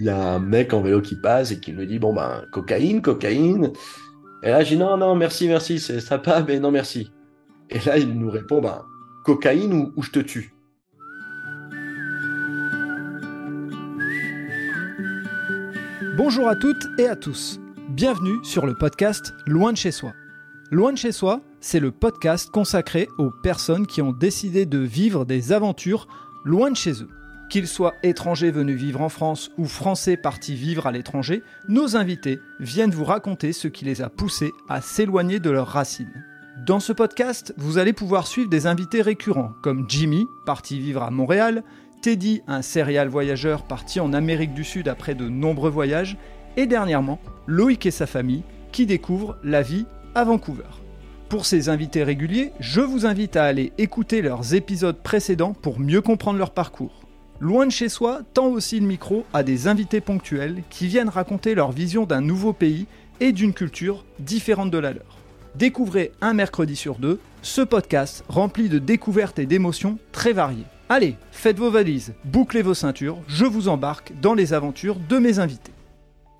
il y a un mec en vélo qui passe et qui me dit bon ben cocaïne, cocaïne. Et là, dis non, non, merci, merci, c'est sympa, mais non, merci. Et là, il nous répond ben cocaïne ou, ou je te tue. Bonjour à toutes et à tous. Bienvenue sur le podcast Loin de chez soi. Loin de chez soi, c'est le podcast consacré aux personnes qui ont décidé de vivre des aventures loin de chez eux. Qu'ils soient étrangers venus vivre en France ou français partis vivre à l'étranger, nos invités viennent vous raconter ce qui les a poussés à s'éloigner de leurs racines. Dans ce podcast, vous allez pouvoir suivre des invités récurrents comme Jimmy, parti vivre à Montréal, Teddy, un serial voyageur parti en Amérique du Sud après de nombreux voyages, et dernièrement, Loïc et sa famille qui découvrent la vie à Vancouver. Pour ces invités réguliers, je vous invite à aller écouter leurs épisodes précédents pour mieux comprendre leur parcours. Loin de chez soi tend aussi le micro à des invités ponctuels qui viennent raconter leur vision d'un nouveau pays et d'une culture différente de la leur. Découvrez un mercredi sur deux ce podcast rempli de découvertes et d'émotions très variées. Allez, faites vos valises, bouclez vos ceintures, je vous embarque dans les aventures de mes invités.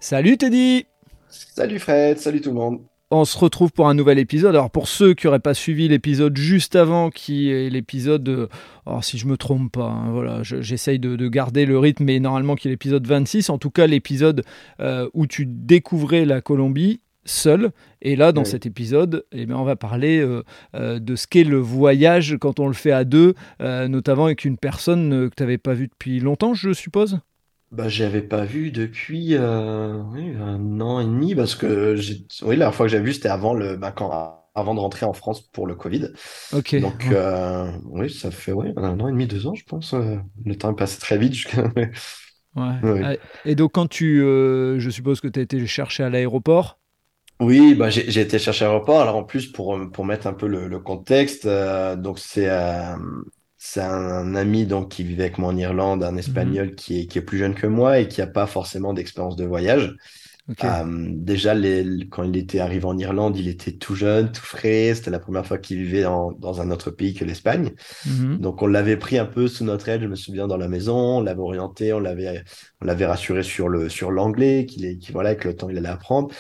Salut Teddy Salut Fred, salut tout le monde on se retrouve pour un nouvel épisode. Alors pour ceux qui n'auraient pas suivi l'épisode juste avant, qui est l'épisode, de... alors si je me trompe pas, hein, voilà, j'essaye de, garder le rythme, mais normalement qui est l'épisode 26, en tout cas l'épisode euh, où tu découvrais la Colombie seul. Et là, dans cet épisode, eh bien, on va parler euh, euh, de ce qu'est le voyage quand on le fait à deux, notamment avec une personne que tu n'avais pas vue depuis longtemps, je suppose? Bah, j'avais pas vu depuis euh, oui, un an et demi parce que j'ai, oui, la dernière fois que j'ai vu, c'était avant le, bah, quand, avant de rentrer en France pour le Covid. Ok. Donc, euh, oui, ça fait ouais, un an et demi, deux ans, je pense. Euh, le temps est passé très vite. jusqu'à- Ouais. Et donc, quand tu. je suppose que tu as été chercher à l'aéroport? Oui, bah, j'ai j'ai été chercher à l'aéroport. Alors, en plus, pour, pour mettre un peu le, le contexte, donc c'est c'est un, ami donc qui vivait avec moi en Irlande, un Espagnol mhm. qui, est, qui est plus jeune que moi et qui n'a pas forcément d'expérience de voyage. Euh, déjà, les, quand il était arrivé en Irlande, il était tout jeune, tout frais. C'était la première fois qu'il vivait dans un autre pays que l'Espagne. Mhm. Donc, on l'avait pris un peu sous notre aile, je me souviens, dans la maison. On l'avait orienté, on l'avait, on l'avait rassuré sur le, sur l'anglais, qu'il est, qu'il, voilà, que le temps il allait apprendre.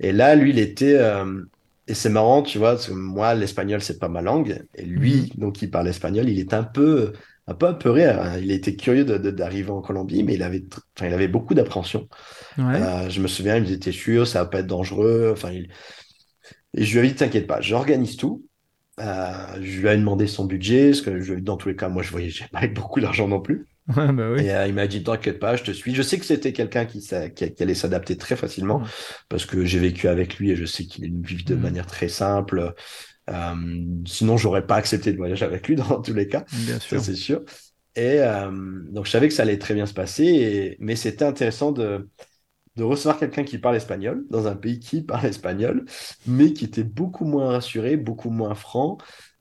Et là, lui, il était, euh, et c'est marrant, tu vois, parce que moi, l'espagnol, c'est pas ma langue. Et lui, mhm. donc, il parle espagnol, il est un peu, un peu apeuré. Hein. Il était curieux d'arriver en Colombie, mais il avait, enfin, il avait beaucoup d'appréhension. Euh, je me souviens, il me disait, t'es sûr, ça va pas être dangereux? Enfin, il... Et je lui ai dit, t'inquiète pas, j'organise tout. Euh, je lui ai demandé son budget, parce que je, dans tous les cas, moi, je voyais, j'ai pas avec beaucoup d'argent non plus. bah oui. Et euh, il m'a dit T'inquiète pas, je te suis. Je sais que c'était quelqu'un qui, qui, allait s'adapter très facilement parce que j'ai vécu avec lui et je sais qu'il vit de manière très simple. Euh, sinon, j'aurais pas accepté de voyager avec lui dans tous les cas. Bien sûr. c'est sûr. Et euh, donc, je savais que ça allait très bien se passer. Et... Mais c'était intéressant de, de recevoir quelqu'un qui parle espagnol dans un pays qui parle espagnol, mais qui était beaucoup moins rassuré, beaucoup moins franc.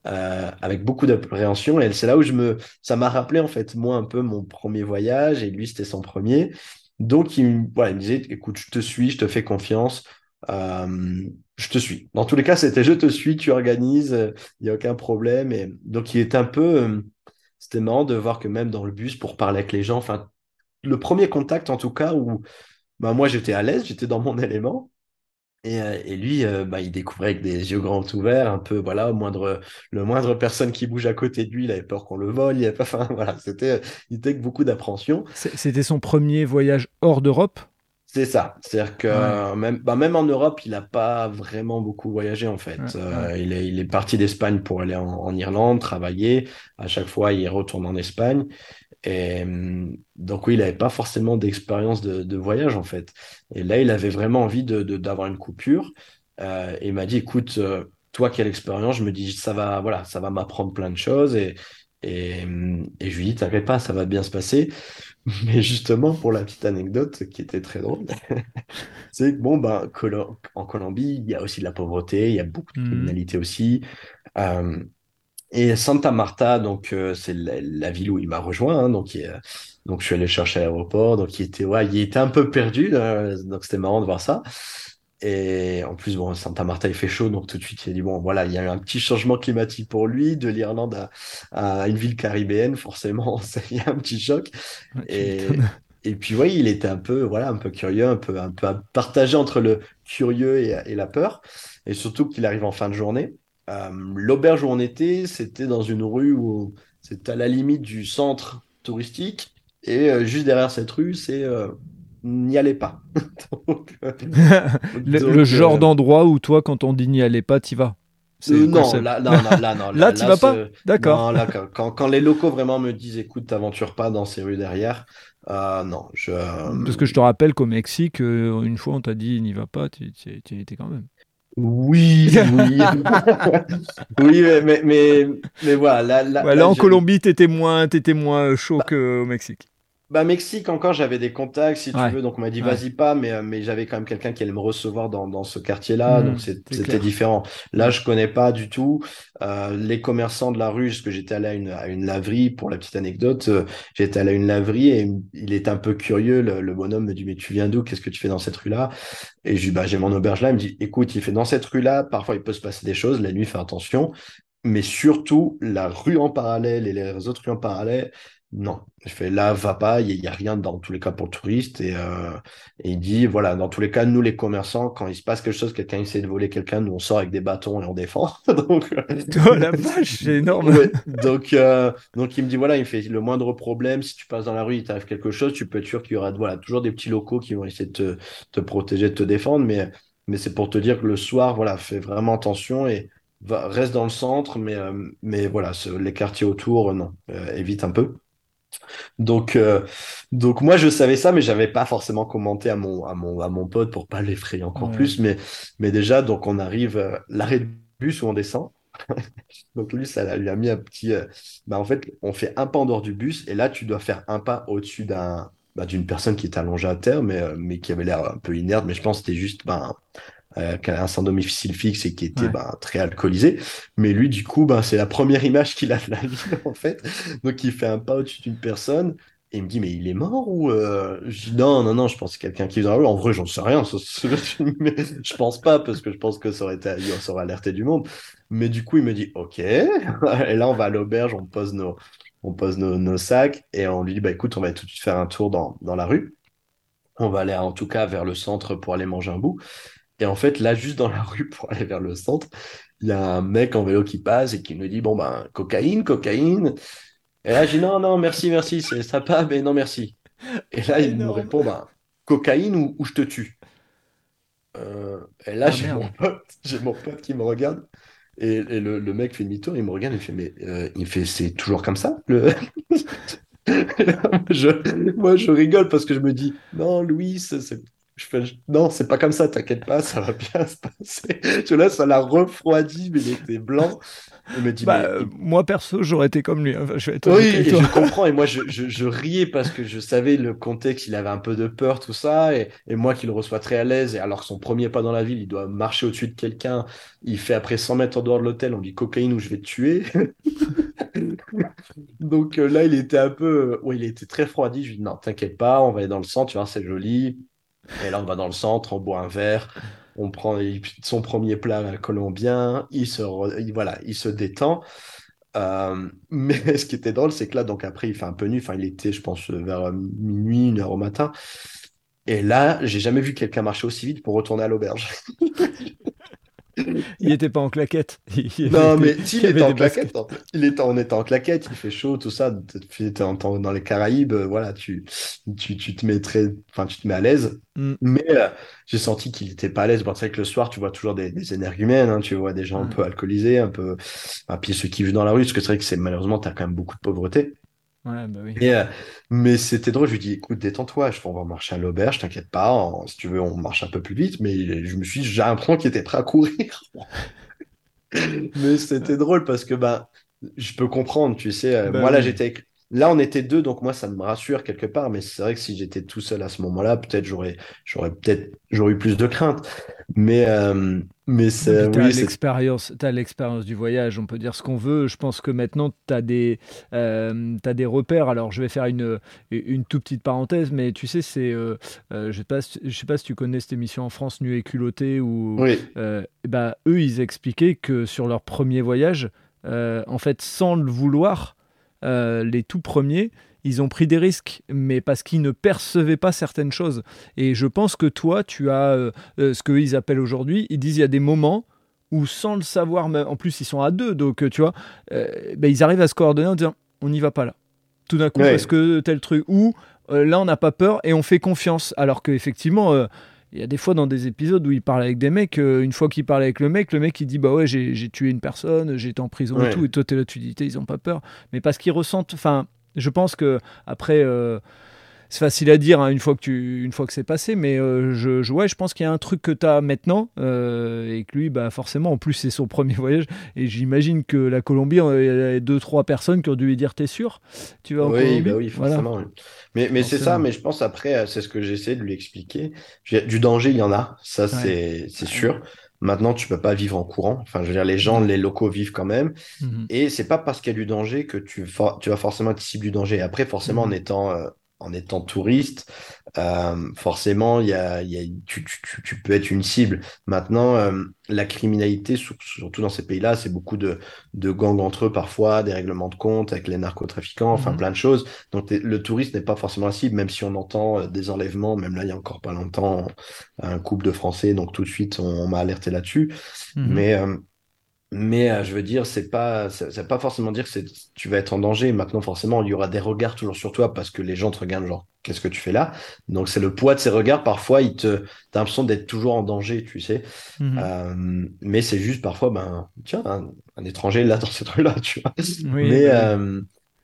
Euh, avec beaucoup d'appréhension. Et c'est là où je me, ça m'a rappelé en fait moi un peu mon premier voyage et lui c'était son premier. Donc il, voilà, il me disait, écoute, je te suis, je te fais confiance, euh, je te suis. Dans tous les cas, c'était je te suis, tu organises, il n'y a aucun problème. Et donc il était un peu, euh, c'était marrant de voir que même dans le bus pour parler avec les gens, enfin le premier contact en tout cas où bah, moi j'étais à l'aise, j'étais dans mon élément. Et, euh, et, lui, euh, bah, il découvrait avec des yeux grands ouverts, un peu, voilà, moindre, le moindre personne qui bouge à côté de lui, il avait peur qu'on le vole, il avait pas, enfin, voilà, c'était, il était avec beaucoup d'appréhension. C'était son premier voyage hors d'Europe? C'est ça, c'est-à-dire que même, bah, même en Europe, il n'a pas vraiment beaucoup voyagé en fait. Euh, il, est, il est parti d'Espagne pour aller en, en, Irlande, travailler. À chaque fois, il retourne en Espagne. Et hum, donc oui, il n'avait pas forcément d'expérience de, voyage en fait. Et là, il avait vraiment envie de, d'avoir une coupure. Euh, et il m'a dit, écoute, euh, toi qui as l'expérience, je me dis, ça va, voilà, ça va m'apprendre plein de choses. Et, et, et je lui dis, t'inquiète pas, ça va bien se passer. Mais justement, pour la petite anecdote qui était très drôle, c'est que bon, ben, en Colombie, il y a aussi de la pauvreté, il y a beaucoup de mmh. criminalité aussi. Euh, et Santa Marta, donc euh, c'est la, ville où il m'a rejoint. Hein, donc, donc je suis allé chercher à l'aéroport. Donc il était, ouais, il était un peu perdu. donc c'était marrant de voir ça. Et en plus, bon, Santa Marta, il fait chaud, donc tout de suite, il a dit, bon, voilà, il y a eu un petit changement climatique pour lui, de l'Irlande à, à, une ville caribéenne, forcément, il y a un petit choc. et, et puis oui, il était un peu, voilà, un peu curieux, un peu, un peu partagé entre le curieux et, la peur. Et surtout qu'il arrive en fin de journée. Euh, l'auberge où on était, c'était dans une rue où c'était à la limite du centre touristique. Et euh, juste derrière cette rue, c'est n'y allez pas. le, genre d'endroit où toi, quand on dit n'y allez pas, t'y vas. Euh, non, là, non, là, non, là, tu vas pas D'accord. quand, quand, les locaux vraiment me disent écoute, t'aventures pas dans ces rues derrière, euh, non. Je... Parce que je te rappelle qu'au Mexique, euh, une fois, on t'a dit n'y va pas, tu y étais quand même. Oui, oui. oui, mais, mais, mais, voilà. Là, là, en Colombie, t'étais moins, étais moins chaud bah, qu'au Mexique. Bah, Mexique, encore, j'avais des contacts, si tu veux. Donc, on m'a dit, vas-y pas, mais, euh, mais j'avais quand même quelqu'un qui allait me recevoir dans, dans ce quartier-là. Mmh, donc, c'était différent. Là, je connais pas du tout. Euh, les commerçants de la rue, parce que j'étais allé à une, à une laverie, pour la petite anecdote, euh, j'étais allé à une laverie et il est un peu curieux. Le, bonhomme me dit, mais tu viens d'où? Qu'est-ce que tu fais dans cette rue-là? Et je lui dis, bah, j'ai mon auberge là. Il me dit, écoute, il fait dans cette rue-là, parfois il peut se passer des choses. La nuit, fais attention. Mais surtout, la rue en parallèle et les autres rues en parallèle, non, je fais là, va pas, il n'y a, rien dans tous les cas pour le touriste. Euh, et, il dit, voilà, dans tous les cas, nous les commerçants, quand il se passe quelque chose, quelqu'un essaie de voler quelqu'un, nous on sort avec des bâtons et on défend. donc, euh, oh la vache, c'est énorme. donc, euh, donc il me dit, voilà, il fait le moindre problème, si tu passes dans la rue, il t'arrive quelque chose, tu peux être sûr qu'il y aura voilà, toujours des petits locaux qui vont essayer de te, te protéger, de te défendre. Mais, mais c'est pour te dire que le soir, voilà, fais vraiment attention et va, reste dans le centre, mais, mais voilà, les quartiers autour, non, évite un peu. Donc, euh, donc moi, je savais ça, mais j'avais pas forcément commenté à mon, à mon, à mon pote pour pas l'effrayer encore plus. Mais, mais déjà, donc on arrive à euh, l'arrêt de bus où on descend. donc lui, ça lui a mis un petit. Euh, bah, en fait, on fait un pas en dehors du bus et là, tu dois faire un pas au-dessus d'un, bah, d'une personne qui est allongée à terre, mais, mais qui avait l'air un peu inerte. Mais je pense que c'était juste ben, euh, qui a un sans domicile fixe et qui était ben, très alcoolisé. Mais lui, du coup, ben, c'est la première image qu'il a de la vie, en fait. Donc, il fait un pas au-dessus d'une personne. Et il me dit, mais il est mort ou euh... Je dis, non, non, non, je pense que quelqu'un qui est dans la rue. En vrai, j'en sais rien. mais je pense pas, parce que je pense que ça aurait, été... ça aurait alerté du monde. Mais du coup, il me dit, OK. et là, on va à l'auberge, on pose nos, on pose nos, nos, sacs et on lui dit, bah écoute, on va tout de suite faire un tour dans, dans la rue. On va aller en tout cas vers le centre pour aller manger un bout. Et en fait, là, juste dans la rue pour aller vers le centre, il y a un mec en vélo qui passe et qui nous dit Bon, ben, cocaïne, cocaïne. Et là, je dis Non, non, merci, merci, c'est sympa, mais non, merci. Et là, il nous répond ben, Cocaïne ou, je te tue euh, Et là, ah, j'ai mon, pote, j'ai mon pote qui me regarde. Et, le, mec fait demi-tour, il me regarde, il fait Mais euh, il fait C'est toujours comme ça le... je, moi, je rigole parce que je me dis Non, Louis, c'est je fais, non, c'est pas comme ça, t'inquiète pas, ça va bien se passer. Je là, ça l'a refroidi, mais il était blanc. me dit, bah, Moi, perso, j'aurais été comme lui. Hein. Je oui, je comprends. Et moi, je, je, riais parce que je savais le contexte, il avait un peu de peur, tout ça. Et, et moi qui le reçois très à l'aise, et alors que son premier pas dans la ville, il doit marcher au-dessus de quelqu'un. Il fait après 100 mètres en dehors de l'hôtel, on dit cocaïne ou je vais te tuer. Donc euh, là, il était un peu. Oui, il était très froidi. Je lui dis, non, t'inquiète pas, on va aller dans le centre, tu vois, c'est joli et là, on va dans le centre, on boit un verre, on prend son premier plat colombien, il se, voilà, il se détend. Euh, mais ce qui était drôle, c'est que là, donc après, il fait un peu nu. Enfin, il était, je pense, vers minuit, une heure au matin. Et là, j'ai jamais vu quelqu'un marcher aussi vite pour retourner à l'auberge. il n'était pas en claquette. non, mais il, était en claquette. Il était, on était en claquette, il fait chaud, tout ça. dans les Caraïbes, euh, voilà, tu, tu, tu te mets enfin, tu te mets à l'aise. Mm. Mais euh, j'ai senti qu'il était pas à l'aise. c'est vrai que le soir, tu vois toujours des, des énergumènes, hein, tu vois des gens un peu alcoolisés, un peu, enfin, puis ceux qui vivent dans la rue, parce que c'est vrai que c'est malheureusement, tu as quand même beaucoup de pauvreté. Ouais, bah oui. Euh, mais c'était drôle, je lui dis, écoute, détends-toi, on va marcher à l'auberge, t'inquiète pas, si tu veux, on marche un peu plus vite, mais je me suis dit, j'ai un qui était prêt à courir. mais c'était drôle parce que ben, je peux comprendre, tu sais, euh, bah moi là, j'étais Là, on était deux, donc moi, ça me rassure quelque part. Mais c'est vrai que si j'étais tout seul à ce moment-là, peut-être j'aurais, j'aurais peut-être, j'aurais eu plus de crainte. Mais, euh, mais c'est. As l'expérience, as l'expérience du voyage. On peut dire ce qu'on veut. Je pense que maintenant, tu as des, euh, as des repères. Alors, je vais faire une, une toute petite parenthèse, mais tu sais, c'est, euh, je sais pas, je sais pas si tu connais cette émission en France, Nu et culotté, ou, oui. bah, eux, ils expliquaient que sur leur premier voyage, en fait, sans le vouloir euh, les tout premiers, ils ont pris des risques, mais parce qu'ils ne percevaient pas certaines choses. Et je pense que toi, tu as euh, euh, ce qu'ils appellent aujourd'hui, ils disent il y a des moments où sans le savoir, en plus ils sont à deux, donc tu vois, ben, ils arrivent à se coordonner en disant on n'y va pas là. Tout d'un coup, parce que tel truc, ou là on n'a pas peur et on fait confiance, alors qu'effectivement il y a des fois dans des épisodes où il parle avec des mecs, euh, une fois qu'il parle avec le mec, le mec il dit bah ouais j'ai tué une personne, j'ai été en prison et tout, et toi t'es là tu dis ils ont pas peur, mais parce qu'ils ressentent, enfin je pense que après euh, c'est facile à dire hein, une fois que tu une fois que c'est passé mais euh, je, je, ouais, je pense qu'il y a un truc que tu as maintenant euh, et que lui bah forcément en plus c'est son premier voyage et j'imagine que la Colombie il y a deux trois personnes qui ont dû lui dire t'es sûr? Tu vas en oui, Colombie? bah oui forcément mais, mais c'est ça mais je pense après c'est ce que j'essaie de lui expliquer. Du danger il y en a ça c'est sûr Maintenant, tu peux pas vivre en courant. Enfin, je veux dire, les gens, les locaux vivent quand même. Mhm. Et c'est pas parce qu'il y a du danger que tu, tu vas forcément être cible du danger. Après, forcément, en mhm. étant en étant touriste, euh, forcément, y a, y a, tu, tu, tu, peux être une cible. Maintenant, euh, la criminalité, surtout dans ces pays-là, c'est beaucoup de, de gangs entre eux parfois, des règlements de compte avec les narcotrafiquants, enfin mhm. plein de choses. Donc le touriste n'est pas forcément la cible, même si on entend euh, des enlèvements, même là, il y a encore pas longtemps, un couple de Français, donc tout de suite, on, m'a alerté là-dessus. Mhm. Mais euh, mais euh, je veux dire, c'est pas, ça, ça veut pas forcément dire que tu vas être en danger. Maintenant, forcément, il y aura des regards toujours sur toi parce que les gens te regardent genre, qu'est-ce que tu fais là? Donc, c'est le poids de ces regards. Parfois, il te, t'as l'impression d'être toujours en danger, tu sais. Mhm. Euh, mais c'est juste parfois, ben, tiens, un, étranger là dans ce truc-là, tu vois. mais, bah euh,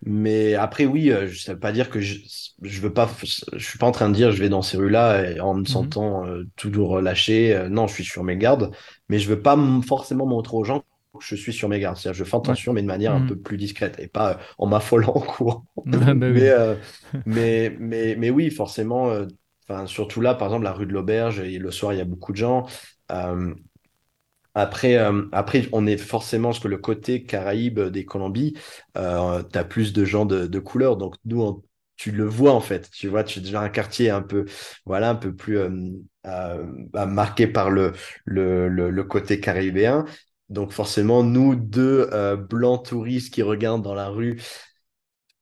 mais après, oui, euh, ça veut pas dire que je, je veux pas, je suis pas en train de dire je vais dans ces rues-là en me mhm. sentant euh, toujours relâché. non, je suis sur mes gardes, mais je veux pas forcément montrer aux gens je suis sur mes gardes. C'est-à-dire, je fais attention, mais de manière un mm. peu plus discrète et pas euh, en m'affolant en courant. Bah euh, mais, mais, mais, oui, forcément, euh, enfin surtout là, par exemple, la rue de l'Auberge, et le soir, il y a beaucoup de gens. après, après, on est forcément, parce que le côté Caraïbe des Colombies, tu as plus de gens de, de couleur. Donc, nous, tu le vois en fait. Tu vois, tu es déjà un quartier un peu, voilà, un peu plus bah, marqué par le, le, le, le, côté caribéen. Donc forcément, nous deux euh, blancs touristes qui regardent dans la rue,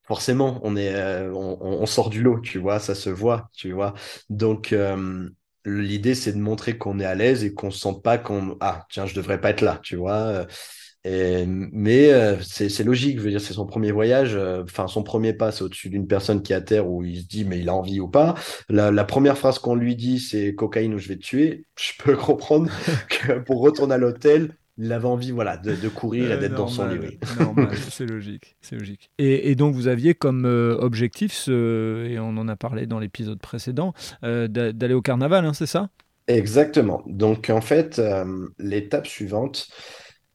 forcément, on est, euh, on, sort du lot, tu vois, ça se voit, tu vois. Donc euh, l'idée, c'est de montrer qu'on est à l'aise et qu'on se sent pas qu'on, ah tiens, je devrais pas être là, tu vois. Mais c'est logique, je veux dire, c'est son premier voyage, enfin son premier pas, c'est au-dessus d'une personne qui est à terre où il se dit mais il a envie ou pas. La, la première phrase qu'on lui dit, c'est cocaïne ou je vais te tuer. Je peux comprendre pour retourner à l'hôtel, il avait envie voilà, de, courir et d'être dans son lit. c'est logique, c'est logique. Et, donc vous aviez comme euh, objectif, et on en a parlé dans l'épisode précédent, euh, d'aller au carnaval, hein, c'est ça? Exactement. Donc en fait, euh, l'étape suivante,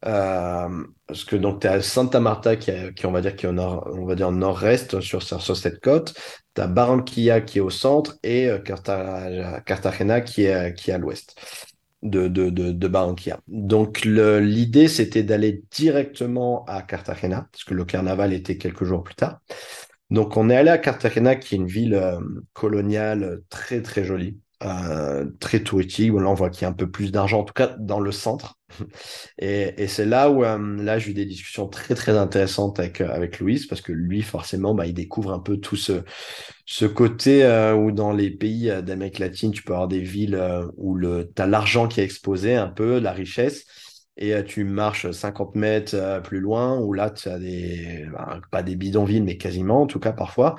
parce que donc tu es à Santa Marta qui, qui, on va dire qui est au nord, on va dire nord-est sur, sur cette côte, tu as Barranquilla qui est au centre et Cartagena qui est, qui est à l'ouest de, de, de, de Barranquilla. Donc l'idée, c'était d'aller directement à Cartagena, parce que le carnaval était quelques jours plus tard. Donc on est allé à Cartagena, qui est une ville euh, coloniale très très jolie, euh, très touristique. Bon, là, on voit qu'il y a un peu plus d'argent, en tout cas dans le centre. Et, c'est là où euh, là j'ai eu des discussions très très intéressantes avec euh, avec Louise parce que lui forcément bah, il découvre un peu tout ce ce côté où dans les pays d'Amérique latine tu peux avoir des villes où le t'as l'argent qui est exposé un peu la richesse et tu marches 50 mètres plus loin où là tu as des bah, pas des bidonvilles mais quasiment en tout cas parfois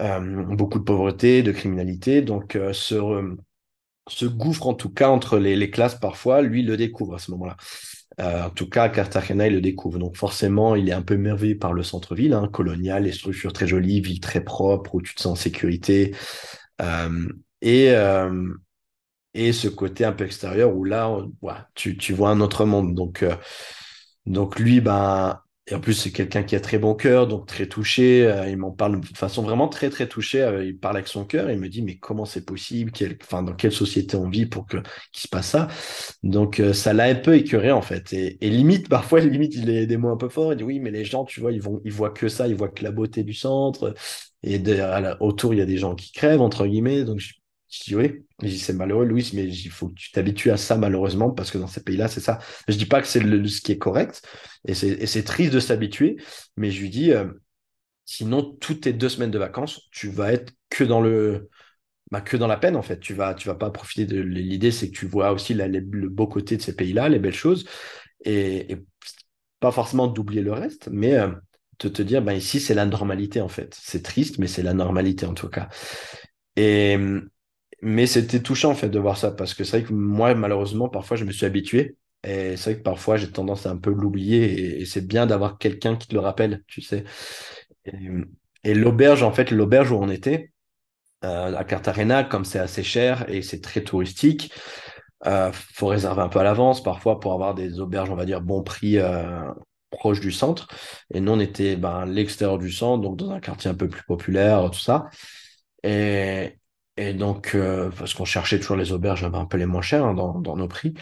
beaucoup de pauvreté de criminalité donc ce ce gouffre en tout cas entre les, classes parfois, lui le découvre à ce moment-là. Euh, en tout cas, Cartagena, il le découvre. Donc forcément, il est un peu merveillé par le centre-ville, hein, colonial, les structures très jolies, ville très propre, où tu te sens en sécurité. Euh, et, euh, et ce côté un peu extérieur où là, tu, tu vois un autre monde. Donc, donc lui, ben, et en plus, c'est quelqu'un qui a très bon cœur, donc très touché. Euh, il m'en parle de façon vraiment très, très touchée. Euh, il parle avec son cœur. Il me dit, mais comment c'est possible? Enfin, Dans quelle société on vit pour qu'il se passe ça? Donc, euh, ça l'a un peu écœuré, en fait. Et, limite, parfois, limite, il a des mots un peu forts. Il dit, oui, mais les gens, tu vois, ils, vont, ils voient que ça. Ils voient que la beauté du centre. Et autour, il y a des gens qui crèvent, entre guillemets. Je dis oui, c'est malheureux, Louis, mais il faut que tu t'habitues à ça malheureusement parce que dans ces pays-là, c'est ça. Je dis pas que c'est ce qui est correct et c'est triste de s'habituer, mais je lui dis, euh, Sinon, toutes tes deux semaines de vacances, tu vas être que dans le, bah, que dans la peine, en fait. Tu vas, tu vas pas profiter de l'idée, c'est que tu vois aussi le beau côté de ces pays-là, les belles choses, et, pas forcément d'oublier le reste, mais euh, de te dire, bah, ici, c'est la normalité, en fait. C'est triste, mais c'est la normalité, en tout cas. Et, mais c'était touchant, en fait, de voir ça, parce que c'est vrai que moi, malheureusement, parfois, je me suis habitué. Et c'est vrai que parfois, j'ai tendance à un peu l'oublier, et, c'est bien d'avoir quelqu'un qui te le rappelle, tu sais. Et, l'auberge, en fait, l'auberge où on était, euh, à Cartagena, comme c'est assez cher et c'est très touristique, euh, faut réserver un peu à l'avance parfois pour avoir des auberges, on va dire, bon prix euh, proche du centre. Et nous, on était ben, à l'extérieur du centre, donc dans un quartier un peu plus populaire, tout ça. Et, et donc, euh, parce qu'on cherchait toujours les auberges un peu les moins chères hein, dans, dans, nos prix.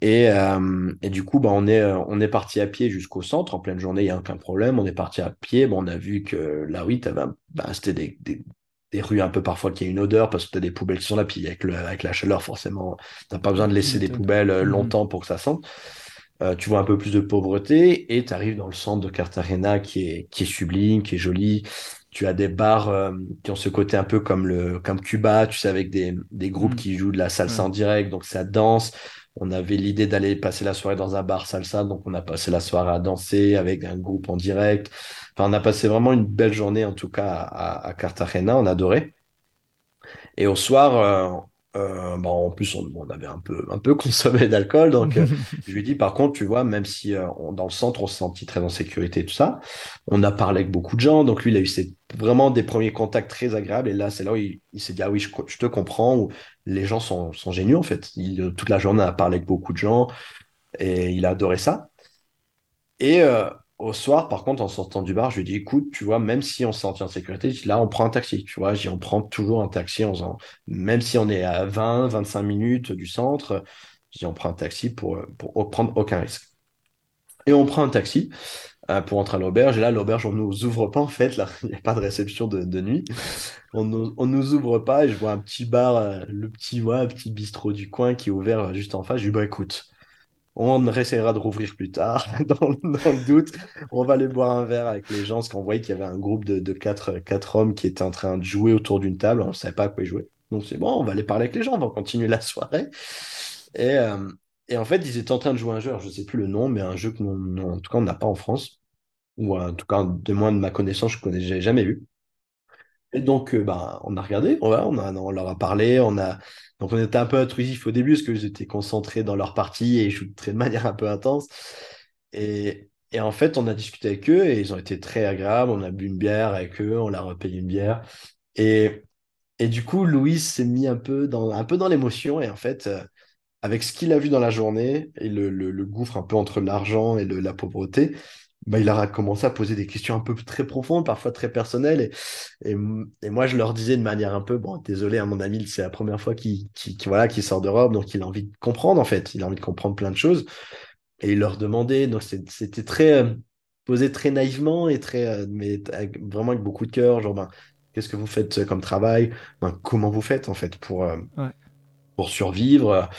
Et, euh, et, du coup, bah, on est, on est parti à pied jusqu'au centre. En pleine journée, il n'y a aucun problème. On est parti à pied. Bon, on a vu que là, oui, bah, c'était des, des, des rues un peu parfois qui a une odeur parce que tu as des poubelles qui sont là, puis avec, le, avec la chaleur, forcément, tu pas besoin de laisser des poubelles euh, mhm. longtemps pour que ça sente. Euh, tu vois un peu plus de pauvreté et tu arrives dans le centre de Cartagena qui est, qui est sublime, qui est joli. Tu as des bars euh, qui ont ce côté un peu comme, le, comme Cuba, tu sais, avec des, des groupes mhm. qui jouent de la salsa en direct, donc ça danse. On avait l'idée d'aller passer la soirée dans un bar salsa, donc on a passé la soirée à danser avec un groupe en direct. Enfin, on a passé vraiment une belle journée, en tout cas, à, à Cartagena, on adorait. Et au soir, euh, euh, bon, en plus, on, avait un peu, un peu consommé d'alcool. Donc, euh, je lui dis, par contre, tu vois, même si euh, dans le centre, on se sentit très en sécurité, tout ça, on a parlé avec beaucoup de gens. Donc, lui, il a eu vraiment des premiers contacts très agréables. Et là, c'est là où il, s'est dit, ah oui, je, te comprends. Où les gens sont, sont géniaux, en fait. Il, toute la journée, a parlé avec beaucoup de gens et il a adoré ça. Et au soir, par contre, en sortant du bar, je lui dis, écoute, tu vois, même si on se sentit en sécurité, là, on prend un taxi, tu vois, on prend toujours un taxi en faisant, même si on est à 20, 25 minutes du centre, je on prend un taxi pour, pour prendre aucun risque. Et on prend un taxi euh, pour entrer à l'auberge, et là, l'auberge, on nous ouvre pas, en fait, là, il n'y a pas de réception de, nuit. On nous, on nous ouvre pas, et je vois un petit bar, euh, le petit, ouais, petit bistrot du coin qui est ouvert euh, juste en face. Je lui dis, bah, écoute, on essaiera de rouvrir plus tard, dans, le doute. On va aller boire un verre avec les gens, parce qu'on voyait qu'il y avait un groupe de, quatre, hommes qui étaient en train de jouer autour d'une table. On ne savait pas à quoi ils jouaient. Donc c'est bon, on va aller parler avec les gens, on va continuer la soirée. Et, euh, et en fait, ils étaient en train de jouer un jeu, je ne sais plus le nom, mais un jeu que, en tout cas, on n'a pas en France. Ou en tout cas, de moins de ma connaissance, je n'ai jamais vu. Et donc, euh, bah, on a regardé, on, a, on leur a parlé, on a, donc on était un peu intrusif au début parce que j'étais concentré dans leur partie et je jouais de manière un peu intense. Et, et, en fait, on a discuté avec eux et ils ont été très agréables. On a bu une bière avec eux, on leur a payé une bière. Et, et du coup, Louis s'est mis un peu dans, un peu dans l'émotion et en fait, euh, avec ce qu'il a vu dans la journée et le, le, le gouffre un peu entre l'argent et le, la pauvreté, bah, il a commencé à poser des questions un peu très profondes, parfois très personnelles. Et, et, moi, je leur disais de manière un peu, bon, désolé, à hein, mon ami, c'est la première fois qu'il voilà, sort d'Europe, donc il a envie de comprendre, en fait. Il a envie de comprendre plein de choses. Et il leur demandait, donc c'était très euh, posé très naïvement et très, euh, mais vraiment avec beaucoup de cœur, genre, ben, qu'est-ce que vous faites comme travail? Ben, Comment vous faites, en fait, pour, euh, pour survivre?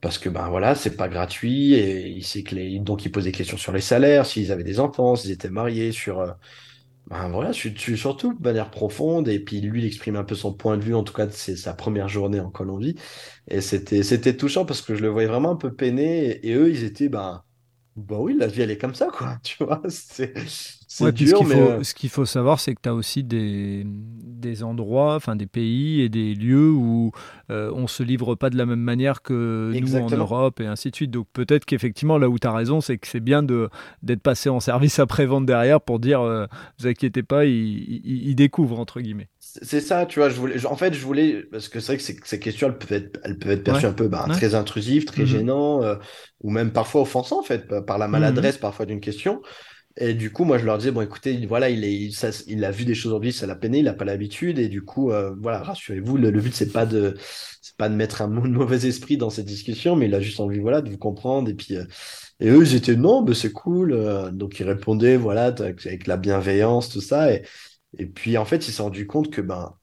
Parce que ben voilà, c'est pas gratuit et il sait que les... donc il pose des questions sur les salaires, s'ils avaient des enfants, s'ils étaient mariés, sur euh, ben voilà, surtout de manière profonde et puis lui il exprime un peu son point de vue en tout cas c'est sa première journée en Colombie. Et c'était c'était touchant parce que je le voyais vraiment un peu peiné et, eux ils étaient ben bah oui, la vie elle est comme ça quoi, tu vois, c'est Ouais, dur, ce qu'il faut, euh, ce qu'il faut savoir, c'est que tu as aussi des, des endroits, enfin des pays et des lieux où euh, on se livre pas de la même manière que nous en Europe et ainsi de suite. Donc peut-être qu'effectivement, là où tu as raison, c'est que c'est bien d'être passé en service après-vente derrière pour dire, euh, vous inquiétez pas, ils, découvrent, entre guillemets. C'est ça, tu vois, je voulais, en fait, je voulais, parce que c'est vrai que ces questions, elles peuvent être, elles peuvent être perçues un peu bah, très intrusives, très mmh gênantes, ou même parfois offensantes, en fait, par la mmh maladresse parfois d'une question. Et du coup, moi, je leur disais, bon, écoutez, voilà, il, est, ça, il a vu des choses aujourd'hui, ça l'a peiné, il n'a pas l'habitude. Et du coup, euh, voilà, rassurez-vous, le, but, c'est pas de, c'est pas de mettre un mauvais esprit dans cette discussion, mais il a juste envie, voilà, de vous comprendre. Et puis, euh, et eux, ils étaient, non, mais c'est cool. Euh, donc, ils répondaient, voilà, avec, la bienveillance, tout ça. Et, et puis, en fait, ils se sont rendus compte que, ben,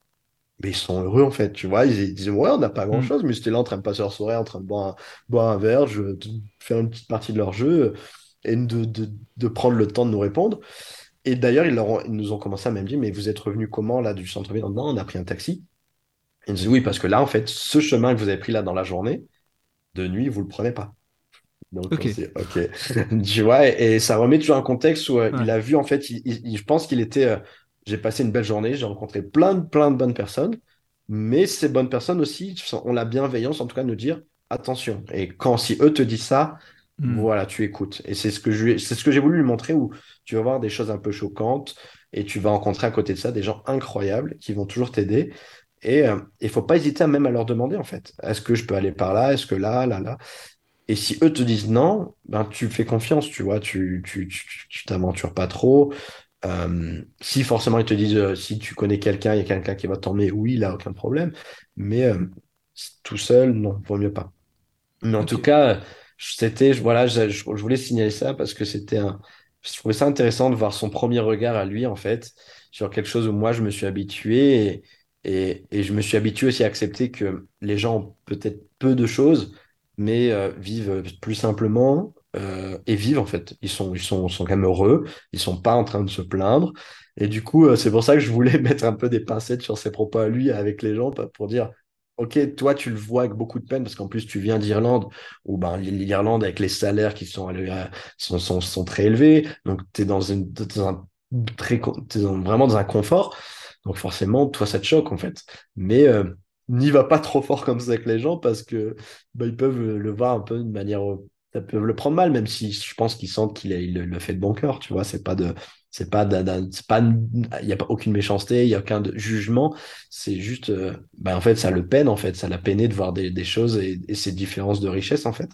mais ils sont heureux, en fait, tu vois. Ils, disaient, ouais, on n'a pas grand chose, mm. mais c'était là en train de passer leur soirée, en train de boire un, boire un verre, je, faire une petite partie de leur jeu et de, de, de, prendre le temps de nous répondre. et d'ailleurs, ils, ils, nous ont commencé à même dire, mais vous êtes revenu comment là du centre-ville? Non, on a pris un taxi. Ils nous disent, oui, parce que là, en fait, ce chemin que vous avez pris là dans la journée, de nuit, vous le prenez pas. Donc, ok. tu vois, et, ça remet toujours un contexte où euh, il a vu, en fait, je pense qu'il était. Euh, j'ai passé une belle journée, j'ai rencontré plein de, plein de bonnes personnes, mais ces bonnes personnes aussi ont la bienveillance, en tout cas, de nous dire attention. Et quand, si eux te disent ça, hmm. voilà, tu écoutes. Et c'est ce que ce j'ai voulu lui montrer où tu vas voir des choses un peu choquantes et tu vas rencontrer à côté de ça des gens incroyables qui vont toujours t'aider. Et il euh, ne faut pas hésiter à même à leur demander, en fait, est-ce que je peux aller par là, est-ce que là, là, là? Et si eux te disent non, ben tu fais confiance, tu vois, tu tu, tu, t'aventures pas trop. Euh, si forcément ils te disent euh, si tu connais quelqu'un, il y a quelqu'un qui va t'emmener, oui, là, aucun problème. Mais tout seul, non, vaut mieux pas. Mais en tout cas, c'était, voilà, je, je, voulais signaler ça parce que c'était un, je trouvais ça intéressant de voir son premier regard à lui, en fait, sur quelque chose où moi je me suis habitué et, et, et, je me suis habitué aussi à accepter que les gens ont peut-être peu de choses, mais euh, vivent plus simplement euh, et vivent en fait. Ils sont, ils sont, sont quand même heureux, ils sont pas en train de se plaindre. Et du coup, euh, c'est pour ça que je voulais mettre un peu des pincettes sur ses propos à lui avec les gens pour dire Ok, toi, tu le vois avec beaucoup de peine parce qu'en plus, tu viens d'Irlande, où ben, l'Irlande, avec les salaires qui sont, sont, sont, sont très élevés, donc tu es dans, une, un très, vraiment dans un confort. Donc forcément, toi, ça te choque en fait. Mais euh, n'y va pas trop fort comme ça avec les gens parce que bah, ils peuvent le voir un peu de manière. Peut le prendre mal, même si je pense qu'ils sentent qu'il il le fait de bon cœur. Tu vois, c'est pas de. C'est pas, pas, il n'y a pas aucune méchanceté, il n'y a aucun jugement. C'est juste, euh, bah, en fait, ça le peine, en fait, ça l'a peiné de voir des, des choses et, et, ces différences de richesse, en fait.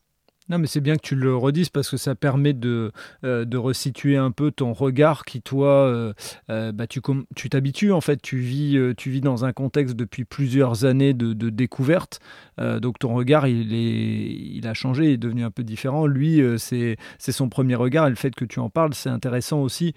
Non, mais c'est bien que tu le redises parce que ça permet de, euh, de resituer un peu ton regard qui, toi, euh, euh, bah, tu t'habitues en fait. Tu vis, tu vis dans un contexte depuis plusieurs années de, de découverte. donc ton regard, il, est, il a changé, il est devenu un peu différent. Lui, c'est son premier regard et le fait que tu en parles, c'est intéressant aussi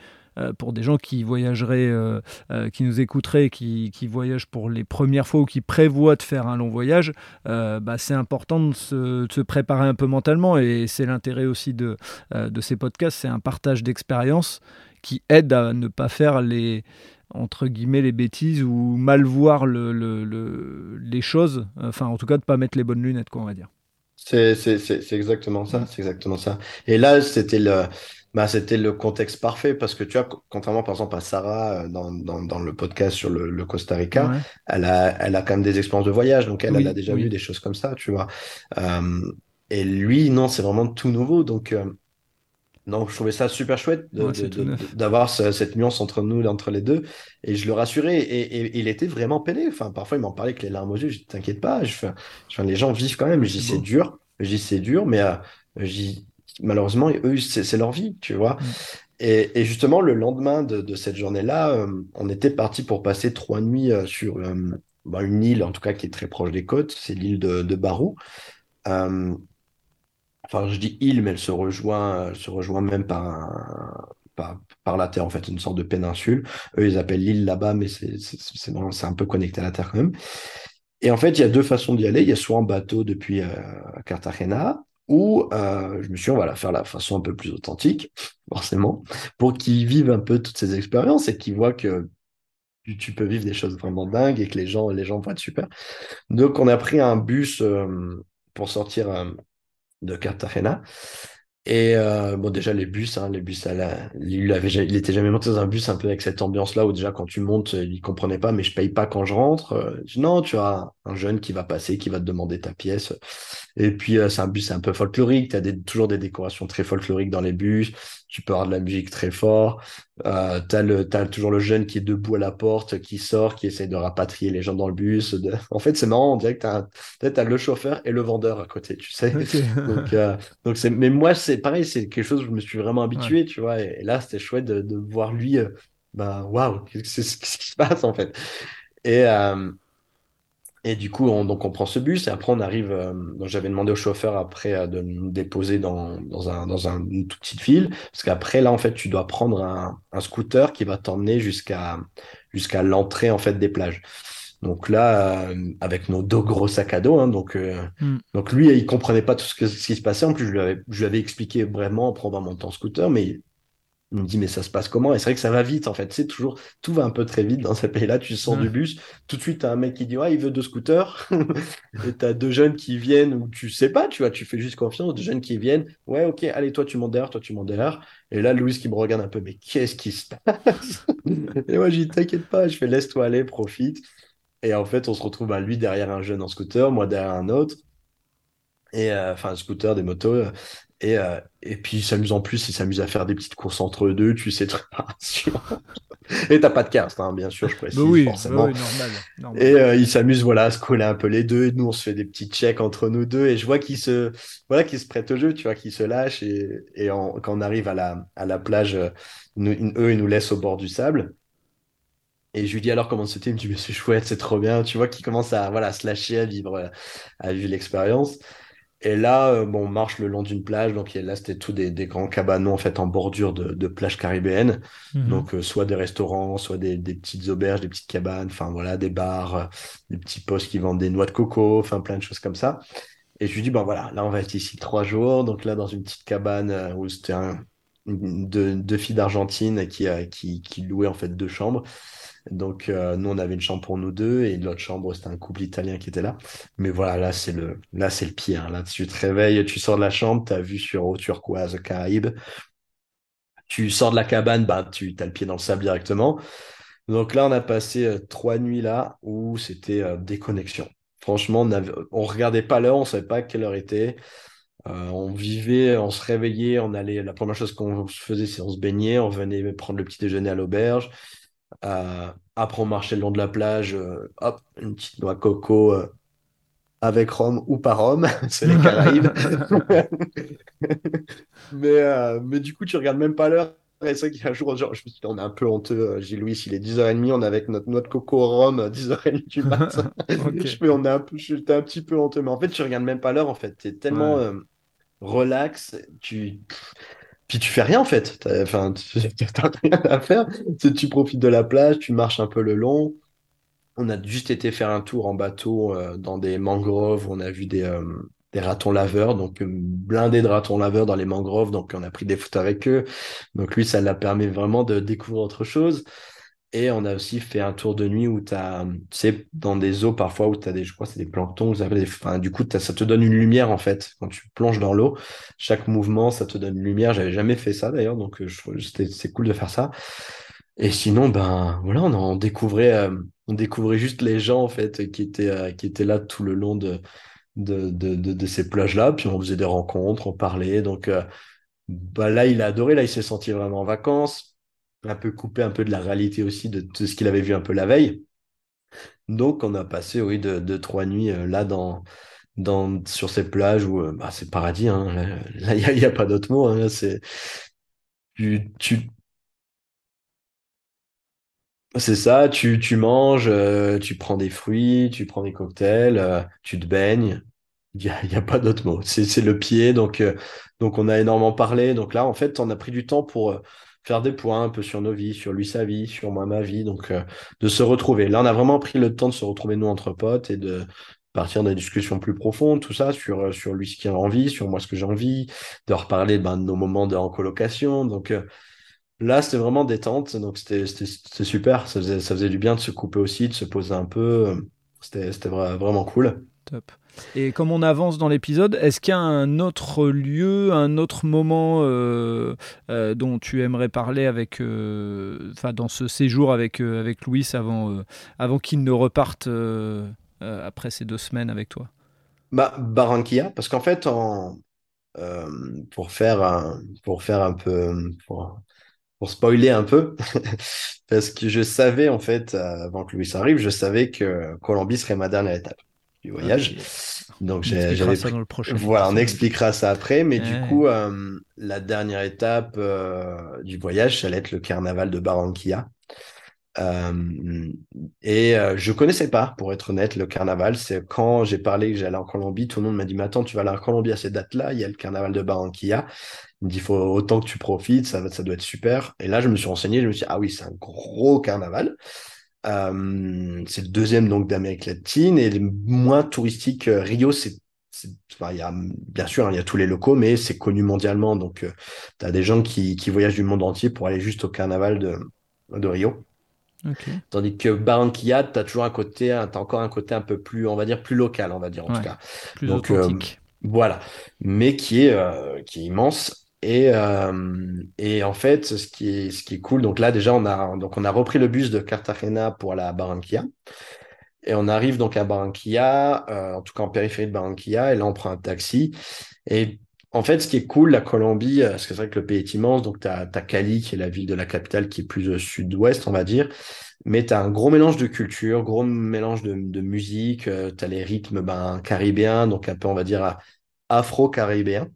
pour des gens qui voyageraient, euh, euh, qui nous écouteraient, qui, qui, voyagent pour les premières fois ou qui prévoient de faire un long voyage, bah, c'est important de se, de se, préparer un peu mentalement et c'est l'intérêt aussi de, de ces podcasts, c'est un partage d'expérience qui aide à ne pas faire les entre guillemets les bêtises ou mal voir le, le, les choses, enfin en tout cas de pas mettre les bonnes lunettes, quoi, on va dire. C'est exactement ça, c'est exactement ça. Et là, c'était le, bah, c'était le contexte parfait parce que tu vois, contrairement par exemple à Sarah euh, dans, dans, dans le podcast sur le, le Costa Rica, elle, a, elle a quand même des expériences de voyage, donc elle, elle a déjà vu des choses comme ça, tu vois. Euh, et lui, non, c'est vraiment tout nouveau. Donc, euh, non, je trouvais ça super chouette d'avoir cette nuance entre nous, entre les deux. Et je le rassurais. Et, et, il était vraiment peiné. Enfin, parfois, il m'en parlait avec les larmes aux yeux. Je dis, t'inquiète pas. Je je les gens vivent quand même. Je dis, c'est dur. Je dis, c'est dur. Mais euh, je malheureusement, eux, c'est leur vie, tu vois. Mm. Et, et, justement, le lendemain de, de cette journée-là, euh, on était parti pour passer trois nuits euh, sur euh, bah, une île, en tout cas, qui est très proche des côtes. C'est l'île de, de Barou. enfin, je dis île, mais elle se rejoint, se rejoint même par, par, par, la terre, en fait, une sorte de péninsule. Eux, ils appellent l'île là-bas, mais c'est un peu connecté à la terre quand même. Et en fait, il y a deux façons d'y aller. Il y a soit en bateau depuis Cartagena, ou euh, je me suis dit, on va la faire la façon un peu plus authentique, forcément, pour qu'ils vivent un peu toutes ces expériences et qu'ils voient que tu, peux vivre des choses vraiment dingues et que les gens, les gens vont être super. Donc, on a pris un bus euh, pour sortir euh, de Cartagena. Et euh, bon, déjà, les bus, hein, les bus, il, avait, il était jamais monté dans un bus un peu avec cette ambiance-là où déjà, quand tu montes, il comprenait pas, mais je paye pas quand je rentre. Euh, non, tu as un jeune qui va passer, qui va te demander ta pièce. Et puis, euh, c'est un bus un peu folklorique. Tu as toujours des décorations très folkloriques dans les bus. Tu peux avoir de la musique très fort. Euh, tu as, toujours le jeune qui est debout à la porte, qui sort, qui essaie de rapatrier les gens dans le bus. En fait, c'est marrant, on dirait que tu as, le chauffeur et le vendeur à côté, tu sais. donc, euh, donc c'est... Mais moi, c'est pareil, c'est quelque chose où je me suis vraiment habitué, tu vois. Et, là, c'était chouette de, de, voir lui, euh, bah, waouh, qu'est-ce qui se passe en fait. Et, euh, et du coup, on, donc on prend ce bus et après on arrive. Euh, j'avais demandé au chauffeur après euh, de nous déposer dans, dans, un, dans un, une toute petite ville parce qu'après là en fait tu dois prendre un, un scooter qui va t'emmener jusqu'à jusqu'à l'entrée en fait des plages. Donc là, euh, avec nos deux gros sacs à dos, hein, donc mm. donc lui il comprenait pas tout ce, que, ce qui se passait. En plus je lui avais, je lui avais expliqué vraiment en prenant mon temps scooter, mais Il me dit, mais ça se passe comment? Et c'est vrai que ça va vite, en fait. C'est toujours, tout va un peu très vite dans ces pays-là. Tu sors du bus, tout de suite, t'as un mec qui dit, ouais, il veut deux scooters. et t'as deux jeunes qui viennent ou tu sais pas, tu vois, tu fais juste confiance. Deux jeunes qui viennent, ouais, ok, allez, toi, tu montes derrière, toi, tu montes derrière. Et là, Louis qui me regarde un peu, mais qu'est-ce qui se passe? et moi, je dis, t'inquiète pas, je fais, laisse-toi aller, profite. Et en fait, on se retrouve, bah, lui derrière un jeune en scooter, moi derrière un autre. Et euh, enfin, un scooter, des motos. Et, euh, et puis, ils s'amusent en plus, ils s'amusent à faire des petites courses entre eux deux, tu sais, très Et t'as pas de cast, hein, bien sûr, je précise, bah oui, forcément. Bah oui, normal, Et euh, ils s'amusent, voilà, à se coller un peu les deux. Et nous, on se fait des petits checks entre nous deux. Et je vois qu'ils se, voilà, qu'ils se prêtent au jeu, tu vois, qu'ils se lâchent. Et, et quand on arrive à la, à la plage, euh, eux, ils nous laissent au bord du sable. Et je lui dis alors comment c'était, il me dit mais c'est chouette, c'est trop bien, tu vois, qu'ils commence à, voilà, se lâcher, à vivre, à vivre l'expérience. Et là, euh, bon, on marche le long d'une plage. Donc là, c'était tout des, grands cabanons en fait en bordure de, de plage caribéenne. Mhm. Donc euh, soit des restaurants, soit des, petites auberges, des petites cabanes, enfin voilà, des bars, euh, des petits postes qui vendent des noix de coco, enfin plein de choses comme ça. Et je lui dis bon voilà, là on va être ici trois jours. Donc là dans une petite cabane où c'était un, deux, filles d'Argentine qui, qui, qui louaient en fait deux chambres. Donc, euh, nous, on avait une chambre pour nous deux et l'autre chambre, c'était un couple italien qui était là. Mais voilà, là, c'est le, là, c'est le pire. Là, tu te réveilles, tu sors de la chambre, tu as vu sur eau turquoise, Caraïbes. Tu sors de la cabane, bah, tu as le pied dans le sable directement. Donc là, on a passé euh, trois nuits là où c'était euh, déconnexion. Franchement, on, on regardait pas l'heure, on savait pas quelle heure était. on vivait, on se réveillait, on allait. La première chose qu'on faisait, c'est on se baignait, on venait prendre le petit déjeuner à l'auberge. Euh, après, on marchait le long de la plage, euh, hop, une petite noix coco euh, avec rhum ou pas rhum, c'est les Caraïbes. mais, mais du coup, tu regardes même pas l'heure. Et c'est vrai qu'il y a un jour, genre, je me suis dit, on est un peu honteux. J'ai Louis, il est 10h30, on est avec notre noix de coco rhum, 10h30 du matin. je, on est un peu, j'étais un petit peu honteux. Mais en fait, tu regardes même pas l'heure, en fait. Tu es tellement relax. Tu puis tu fais rien en fait. Enfin, tu n'as rien à faire. Tu profites de la plage, tu marches un peu le long. On a juste été faire un tour en bateau euh, dans des mangroves. On a vu des, euh, des ratons laveurs, donc euh, blindés de ratons laveurs dans les mangroves. Donc on a pris des photos avec eux. Donc lui, ça l'a permis vraiment de découvrir autre chose. Et on a aussi fait un tour de nuit où tu as, sais, dans des eaux parfois où tu as des, je crois, c'est des planctons, vous avez des, enfin, du coup, ça te donne une lumière en fait. Quand tu plonges dans l'eau, chaque mouvement, ça te donne une lumière. J'avais jamais fait ça d'ailleurs, donc euh, c'est cool de faire ça. Et sinon, ben voilà, on, en découvrait, euh, on découvrait juste les gens en fait qui étaient, euh, qui étaient là tout le long de, de, de, ces plages-là. Puis on faisait des rencontres, on parlait. Donc bah, là, il a adoré. Là, il s'est senti vraiment en vacances un peu coupé un peu de la réalité aussi de, ce qu'il avait vu un peu la veille. Donc, on a passé, oui, de, trois nuits euh, là dans, dans, sur ces plages où euh, bah, c'est paradis. Hein. Là, il n'y a, pas d'autre mot. Hein. c'est, tu, c'est ça, tu, tu manges, euh, tu prends des fruits, tu prends des cocktails, tu te baignes. Il n'y a, a, pas d'autre mot. C'est le pied. Donc, donc, on a énormément parlé. Donc là, en fait, on a pris du temps pour faire des points un peu sur nos vies, sur lui sa vie, sur moi ma vie, donc euh, de se retrouver. Là, on a vraiment pris le temps de se retrouver nous entre potes et de partir dans des discussions plus profondes, tout ça, sur, euh, sur lui ce qu'il a envie, sur moi ce que j'ai envie, de reparler ben, de nos moments de, en colocation. Donc euh, là, c'était vraiment détente, donc c'était super. Ça faisait, ça faisait du bien de se couper aussi, de se poser un peu. C'était vraiment cool. Top. Et comme on avance dans l'épisode, est-ce qu'il y a un autre lieu, un autre moment euh, euh, dont tu aimerais parler avec, euh, enfin dans ce séjour avec avec Louis avant avant qu'il ne reparte après ces deux semaines avec toi? Bah Barranquilla, parce qu'en fait, pour faire un, pour faire un peu pour, pour spoiler un peu, parce que je savais en fait avant que Louis arrive, je savais que Colombie serait ma dernière étape voyage. Donc j'avais dans le prochain. Voilà, on expliquera ça après, mais du coup, euh, la dernière étape euh, du voyage, ça allait être le carnaval de Barranquilla. Euh, et je connaissais pas, pour être honnête, le carnaval. C'est quand j'ai parlé que j'allais en Colombie, tout le monde m'a dit, mais attends, tu vas aller en Colombie à ces dates-là, il y a le carnaval de Barranquilla. Il me dit, faut autant que tu profites, ça, ça doit être super. Et là, je me suis renseigné, je me suis dit, ah oui, c'est un gros carnaval. Euh, c'est le deuxième donc d'Amérique latine et le moins touristique. Euh, Rio, c'est il y a, bien sûr, hein, il y a tous les locaux, mais c'est connu mondialement. Donc, euh, tu as des gens qui, qui, voyagent du monde entier pour aller juste au carnaval de, de Rio. Tandis que Barranquilla, tu as toujours un côté, as encore un côté un peu plus, on va dire, plus local, on va dire en tout cas. Plus Donc, authentique. voilà. Mais qui est, qui est immense. Et, euh, et en fait, ce qui est, ce qui est cool, donc là déjà, on a, donc on a repris le bus de Cartagena pour la Barranquilla. Et on arrive donc à Barranquilla, euh, en tout cas en périphérie de Barranquilla, et là on prend un taxi. Et en fait, ce qui est cool, la Colombie, euh, parce que c'est vrai que le pays est immense, donc tu as, Cali, qui est la ville de la capitale, qui est plus au sud-ouest, on va dire, mais tu as un gros mélange de culture, gros mélange de, musique, tu as les rythmes ben, caribéens, donc un peu, on va dire, afro-caribéens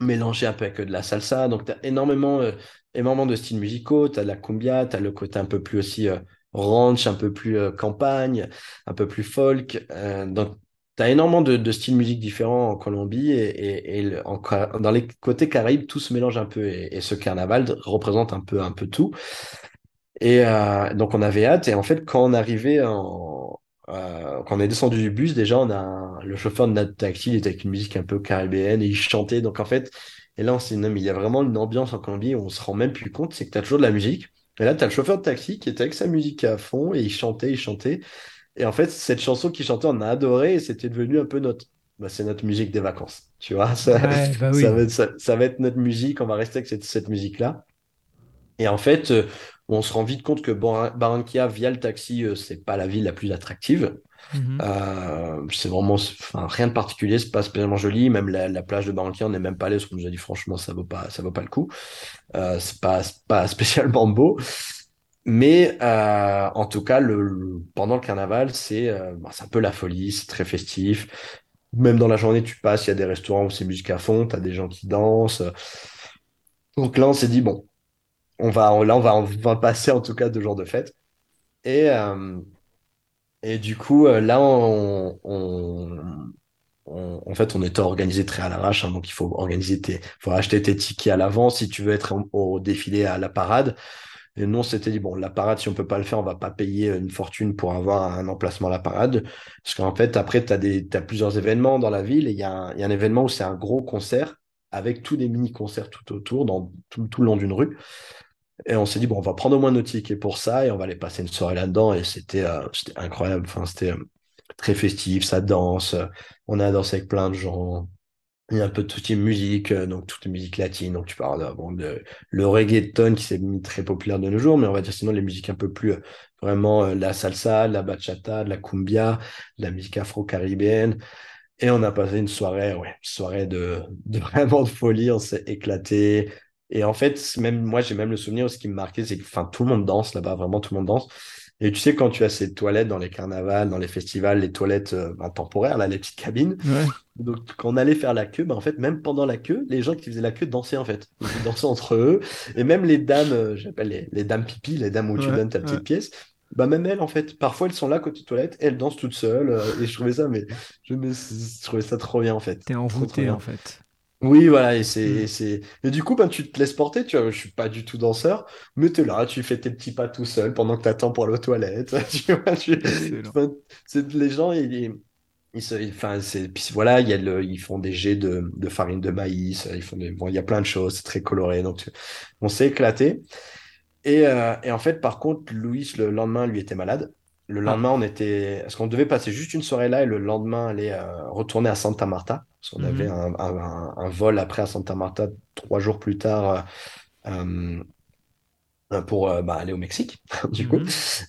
mélangé un peu avec de la salsa. Donc, tu as énormément, euh, énormément de styles musicaux. Tu as de la cumbia, tu as le côté un peu plus aussi euh, ranch, un peu plus euh, campagne, un peu plus folk. donc, tu as énormément de, de, styles musiques différents en Colombie et, et, dans les côtés caraïbes, tout se mélange un peu. Et, ce carnaval représente un peu, un peu tout. Et donc, on avait hâte. Et en fait, quand on arrivait en, euh, quand on est descendu du bus, déjà, on a le chauffeur de notre taxi, il était avec une musique un peu caribéenne et il chantait. Donc, en fait, et là, on s'est dit, non, mais il y a vraiment une ambiance en Colombie où on se rend même plus compte, c'est que tu as toujours de la musique. Et là, tu as le chauffeur de taxi qui était avec sa musique à fond et il chantait, il chantait. Et en fait, cette chanson qu'il chantait, on a adoré et c'était devenu un peu notre. Bah, c'est notre musique des vacances. Tu vois, ça, bah ça, va être, ça, va être, notre musique, on va rester avec cette, cette musique-là. Et en fait, euh, on se rend vite compte que Barranquilla, via le taxi, euh, c'est pas la ville la plus attractive. Mhm. Euh, c'est vraiment rien de particulier, c'est pas spécialement joli. Même la, plage de Barranquilla, on n'est même pas allé parce qu'on nous a dit franchement, ça vaut pas, ça vaut pas le coup. Euh, c'est pas, pas spécialement beau. Mais en tout cas, le, pendant le carnaval, c'est bah, un peu la folie, c'est très festif. Même dans la journée, tu passes, il y a des restaurants où c'est musique à fond, tu as des gens qui dansent. Donc là, on s'est dit, bon, on va, là, on va, on va passer en tout cas deux jours de fête. Et, euh, et du coup, euh, là, on, en fait, on était organisé très à l'arrache, hein, donc il faut organiser tes, faut acheter tes tickets à l'avance si tu veux être au défilé à la parade. Et nous, on s'était dit, bon, la parade, si on peut pas le faire, on va pas payer une fortune pour avoir un emplacement à la parade. Parce qu'en fait, après, tu as, as, plusieurs événements dans la ville. Et il y, a un, y a un événement où c'est un gros concert avec tous des mini-concerts tout autour, dans tout, tout le long d'une rue. Et on s'est dit, bon, on va prendre au moins nos tickets pour ça et on va aller passer une soirée là-dedans. Et c'était euh, incroyable. Enfin, c'était euh, très festif, ça danse. On a dansé avec plein de gens. Il y a un peu de toute musique, euh, donc toute musique latine. Donc tu parles bon, de le reggaeton qui s'est mis très populaire de nos jours, mais on va dire sinon les musiques un peu plus vraiment la salsa, la bachata, la cumbia, la musique afro-caribéenne. Et on a passé une soirée, ouais, une soirée de vraiment de folie. On s'est éclaté. Et en fait, même moi, j'ai même le souvenir, ce qui me marquait, c'est que enfin, tout le monde danse là-bas, vraiment tout le monde danse. Et tu sais, quand tu as ces toilettes dans les carnavals, dans les festivals, les toilettes euh, ben, temporaires, là, les petites cabines. Donc, quand on allait faire la queue, ben, en fait, même pendant la queue, les gens qui faisaient la queue dansaient, en fait. Ils dansaient entre eux. Et même les dames, euh, j'appelle les, les, dames pipi, les dames où tu donnes ta petite pièce, bah même elles, en fait, parfois elles sont là côté toilette, elles dansent toutes seules. Euh, et je trouvais ça, mais je, me, je trouvais ça trop bien, en fait. T'es envoûté, en fait. Oui, voilà, et c'est, mm. c'est, et du coup, ben, tu te laisses porter, tu vois, je suis pas du tout danseur, mais t'es là, tu fais tes petits pas tout seul pendant que t'attends pour aller aux toilettes, tu vois, tu... c'est, les gens, ils, ils se, enfin, c'est, puis voilà, il y a le, ils font des jets de, de farine de maïs, ils font des, bon, il y a plein de choses, c'est très coloré, donc on s'est éclaté. Et, euh, et en fait, par contre, Louis, le lendemain, lui était malade. Le ah. lendemain, on était. Parce qu'on devait passer juste une soirée là et le lendemain aller euh, retourner à Santa Marta. Parce qu'on avait mhm. un, vol après à Santa Marta trois jours plus tard euh, euh, pour bah, aller au Mexique, du coup.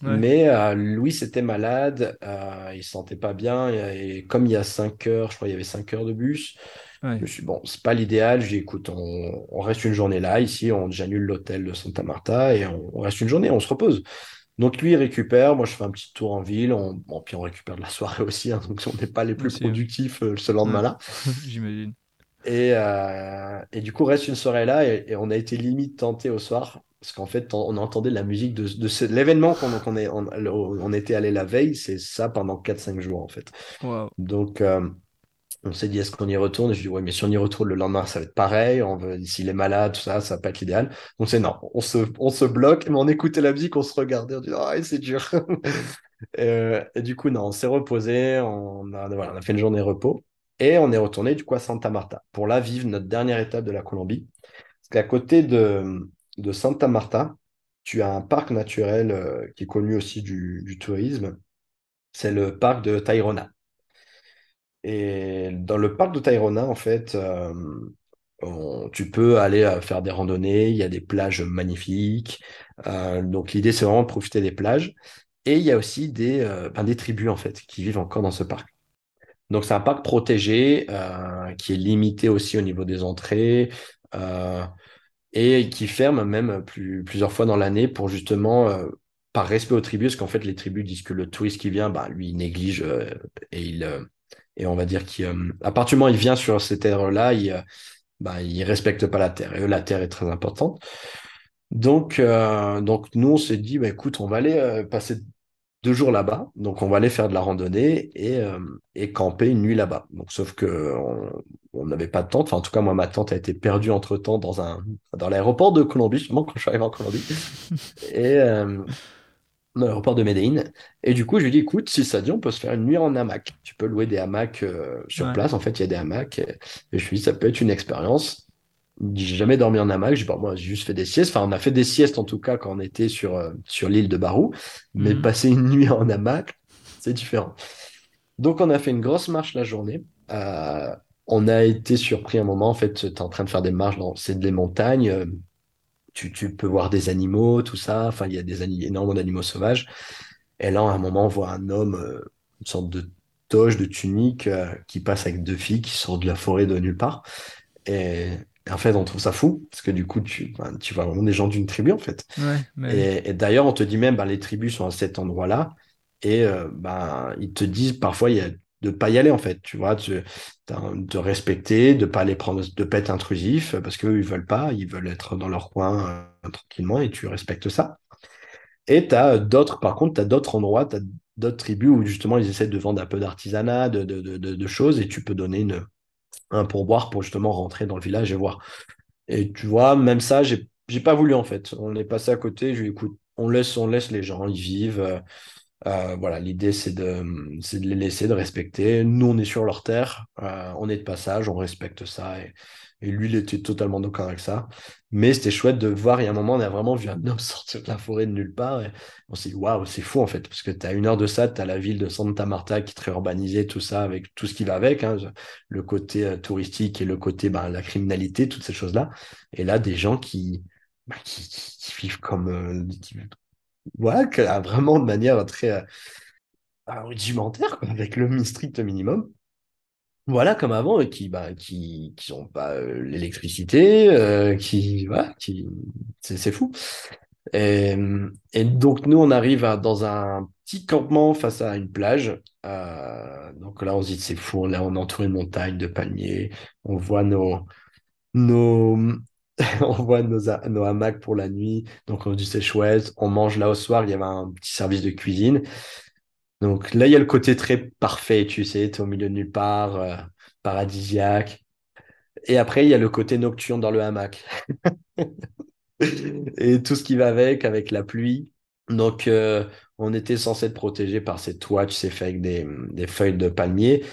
Mhm. Mais Louis était malade, il ne se sentait pas bien. Et, comme il y a cinq heures, je crois qu'il y avait cinq heures de bus, je me suis dit, bon, c'est pas l'idéal. Je dis, écoute, on, reste une journée là, ici, on j'annule l'hôtel de Santa Marta et on, on, reste une journée, on se repose. Donc lui, il récupère, moi je fais un petit tour en ville, on... Bon, puis on récupère de la soirée aussi, hein, donc on n'est pas les plus productifs euh, ce lendemain-là. J'imagine. Et, euh, et, du coup, reste une soirée là, et, on a été limite tenté au soir, parce qu'en fait, on, entendait la musique de, de l'événement qu'on on, est, on, était allé la veille, c'est ça pendant 4-5 jours en fait. Donc, euh, on s'est dit, est-ce qu'on y retourne? Et je dis, ouais, mais si on y retourne le lendemain, ça va être pareil. On veut, s'il est malade, tout ça, ça va pas être l'idéal. Donc c'est non, on se, bloque, mais on écoutait la musique, on se regardait, on dit, ah, c'est dur. Euh, et, du coup, non, on s'est reposé, on a, voilà, on a fait une journée repos. Et on est retourné du coup à Santa Marta pour là vivre notre dernière étape de la Colombie. Parce qu'à côté de, de Santa Marta, tu as un parc naturel euh, qui est connu aussi du, du tourisme. C'est le parc de Tayrona. Et dans le parc de Tayrona, en fait, euh, tu peux aller euh, faire des randonnées. Il y a des plages magnifiques. Euh, donc l'idée, c'est vraiment de profiter des plages. Et il y a aussi des, ben, des tribus, en fait, qui vivent encore dans ce parc. Donc c'est un parc protégé qui est limité aussi au niveau des entrées. Et qui ferme même plus, plusieurs fois dans l'année pour justement, par respect aux tribus, parce qu'en fait, les tribus disent que le touriste qui vient, bah, lui, il néglige et il, et on va dire qu'à partir du moment où il vient sur ces terres-là, il, euh, bah, il respecte pas la terre. Et eux, la terre est très importante. Donc, euh, donc nous, on s'est dit, bah, écoute, on va aller euh, passer deux jours là-bas. Donc, on va aller faire de la randonnée et, euh, et camper une nuit là-bas. Donc, sauf que on on n'avait pas de tente. Enfin, en tout cas, moi, ma tente a été perdue entre-temps dans un, dans l'aéroport de Colombie, justement, quand je suis arrivé en Colombie. Et euh, dans l'aéroport de Medellín. Et du coup, je lui ai dit, écoute, si ça dit, on peut se faire une nuit en hamac. Tu peux louer des hamacs euh, sur Ouais. place. En fait, il y a des hamacs. Et, et je lui ai dit, ça peut être une expérience. J'ai jamais dormi en hamac. Je dis, bah, moi, j'ai juste fait des siestes. Enfin, on a fait des siestes, en tout cas, quand on était sur, euh, sur l'île de Barou. Mais Mhm. passer une nuit en hamac, c'est différent. Donc, on a fait une grosse marche la journée. Euh, on a été surpris un moment. En fait, tu es en train de faire des marches dans c'est des montagnes. Tu, tu peux voir des animaux, tout ça. Enfin, il y a des énormément d'animaux sauvages. Et là, à un moment, on voit un homme, euh, une sorte de toge, de tunique, euh, qui passe avec deux filles qui sortent de la forêt de nulle part. Et, et en fait, on trouve ça fou, parce que du coup, tu, ben, tu vois vraiment des gens d'une tribu, en fait. Ouais, mais Et, et d'ailleurs, on te dit même, ben, les tribus sont à cet endroit-là, et euh, ben, ils te disent parfois il y a, de pas y aller, en fait, tu vois, de, respecter, de pas les prendre, de être intrusif, parce qu'eux, ils veulent pas, ils veulent être dans leur coin euh, tranquillement, et tu respectes ça. Et tu as d'autres, par contre, tu as d'autres endroits, tu as d'autres tribus où justement ils essaient de vendre un peu d'artisanat, de, choses, et tu peux donner un pourboire pour justement rentrer dans le village et voir. Et tu vois, même ça, j'ai, pas voulu en fait. On est passé à côté, je lui écoute, on laisse, on laisse les gens, ils vivent. euh, euh, voilà, l'idée c'est de, de les laisser, de respecter. Nous, on est sur leur terre, euh, on est de passage, on respecte ça. Et, et lui, il était totalement d'accord avec ça. Mais c'était chouette de voir, il y a un moment, on a vraiment vu un homme sortir de la forêt de nulle part. Et on s'est dit, waouh, c'est fou en fait, parce que tu as une heure de ça, tu as la ville de Santa Marta qui est très urbanisée, tout ça, avec tout ce qui va avec, hein, le côté euh, touristique et le côté, ben, la criminalité, toutes ces choses-là. Et là, des gens qui, bah, qui, qui- qui vivent comme, euh, voilà, ah, vraiment de manière très euh, rudimentaire, avec le strict minimum. Voilà, comme avant, et qui, bah, qui, qui pas euh, l'électricité, euh, qui, voilà, qui, c'est fou. Et, donc, nous, on arrive dans un petit campement face à une plage. Euh, donc là, on se dit, c'est fou, là, on est entouré de montagnes, de palmiers. On voit nos, nos, on voit nos, ha- nos hamacs pour la nuit. Donc, on se dit, c'est chouette. On mange là au soir. Il y avait un petit service de cuisine. Donc là, il y a le côté très parfait, tu sais, tu es au milieu de nulle part, euh, paradisiaque. Et après, il y a le côté nocturne dans le hamac. Et tout ce qui va avec, avec la pluie. Donc, euh, on était censé être protégé par ces toits, tu sais, fait avec des, des feuilles de palmier.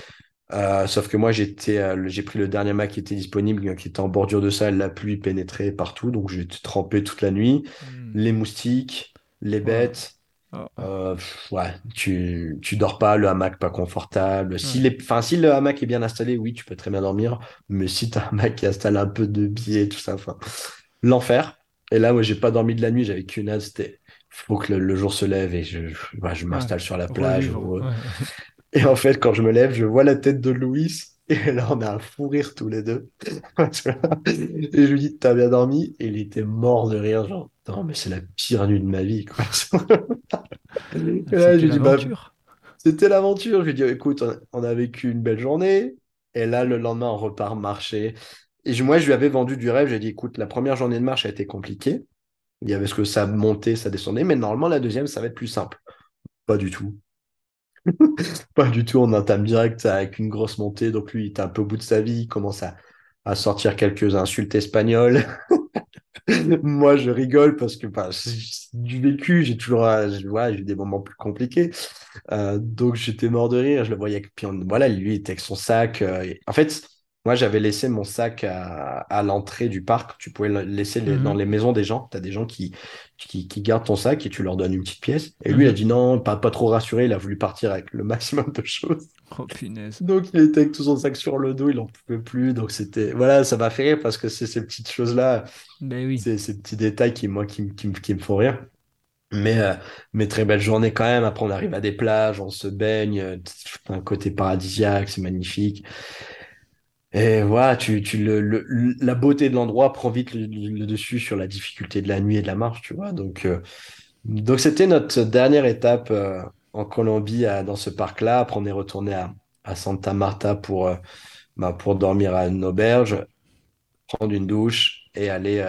Euh, sauf que moi, j'étais, euh, j'ai pris le dernier hamac qui était disponible, qui était en bordure de salle. La pluie pénétrait partout, donc j'ai été trempé toute la nuit. Hmm. Les moustiques, les bêtes. Oh, oh. Euh, pff, ouais, tu, tu dors pas, le hamac pas confortable. Si, Ouais. les, enfin, si le hamac est bien installé, oui, tu peux très bien dormir. Mais si t'as un hamac qui installe un peu de biais, tout ça, enfin, l'enfer. Et là, moi, j'ai pas dormi de la nuit, j'avais qu'une hâte, c'était, faut que le, le jour se lève et je, je, ouais, je m'installe sur la plage. Revivre. ouais. Ouais. Et en fait, quand je me lève, je vois la tête de Louis. Et là, on a un fou rire tous les deux. Et je lui dis, t'as bien dormi? Et il était mort de rire, genre, non, mais c'est la pire nuit de ma vie, quoi. Et là, C'était je lui dis, bah, l'aventure. l'aventure. Je lui dis, écoute, on, a vécu une belle journée. Et là, le lendemain, on repart marcher. Et moi, je lui avais vendu du rêve. J'ai dit, écoute, la première journée de marche a été compliquée. Il y avait ce que ça montait, ça descendait. Mais normalement, la deuxième, ça va être plus simple. Pas du tout. Pas du tout. On entame direct avec une grosse montée. Donc, lui, il est un peu au bout de sa vie. Il commence à, sortir quelques insultes espagnoles. Moi, je rigole parce que bah, du vécu, j'ai toujours eu des moments plus compliqués. Euh, donc, j'étais mort de rire. Je le voyais. Puis, voilà, lui, il était avec son sac. Euh, en fait, moi, j'avais laissé mon sac à, à l'entrée du parc. Tu pouvais le laisser dans mhm. les maisons des gens. Tu as des gens qui, qui, qui, gardent ton sac et tu leur donnes une petite pièce. Et lui, il a mhm. dit non, pas, pas trop rassuré. Il a voulu partir avec le maximum de choses. Oh, punaise. Donc, il était avec tout son sac sur le dos. Il n'en pouvait plus. Donc, c'était. Voilà, ça m'a fait rire parce que c'est ces petites choses-là. Ben oui. C'est ces petits détails qui, moi, qui, qui, qui me font rire. Mais, euh, mais très belle journée quand même. Après, on arrive à des plages, on se baigne. Un côté paradisiaque, c'est magnifique. Et voilà, tu, tu le, la beauté de l'endroit prend vite le, dessus sur la difficulté de la nuit et de la marche, tu vois. Donc, euh, donc c'était notre dernière étape euh, en Colombie dans ce parc-là. Après, on est retourné à, à Santa Marta pour, euh, bah, pour dormir à une auberge, prendre une douche et aller,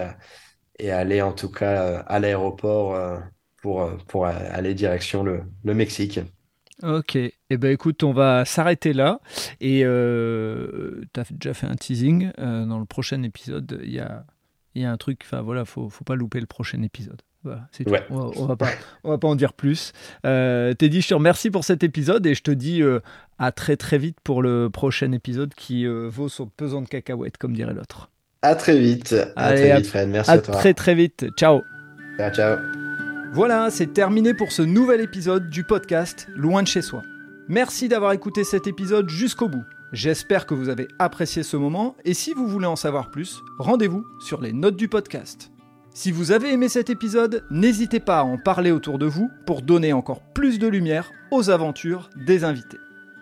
et aller en tout cas à l'aéroport pour, pour aller direction le, Mexique. Ok, eh ben écoute, on va s'arrêter là. Et euh, tu as déjà fait un teasing. Euh, dans le prochain épisode, il y a, y a un truc, enfin voilà, faut, faut pas louper le prochain épisode. Voilà, c'est tout. On, va, pas, on va pas en dire plus. Euh, Teddy, je te remercie pour cet épisode et je te dis euh, à très très vite pour le prochain épisode qui vaut son pesant de cacahuètes, comme dirait l'autre. À très vite. À très vite, Fred. Merci à, à toi. très très vite. Ciao. Ciao, ciao. Voilà, c'est terminé pour ce nouvel épisode du podcast Loin de chez soi. Merci d'avoir écouté cet épisode jusqu'au bout. J'espère que vous avez apprécié ce moment et si vous voulez en savoir plus, rendez-vous sur les notes du podcast. Si vous avez aimé cet épisode, n'hésitez pas à en parler autour de vous pour donner encore plus de lumière aux aventures des invités.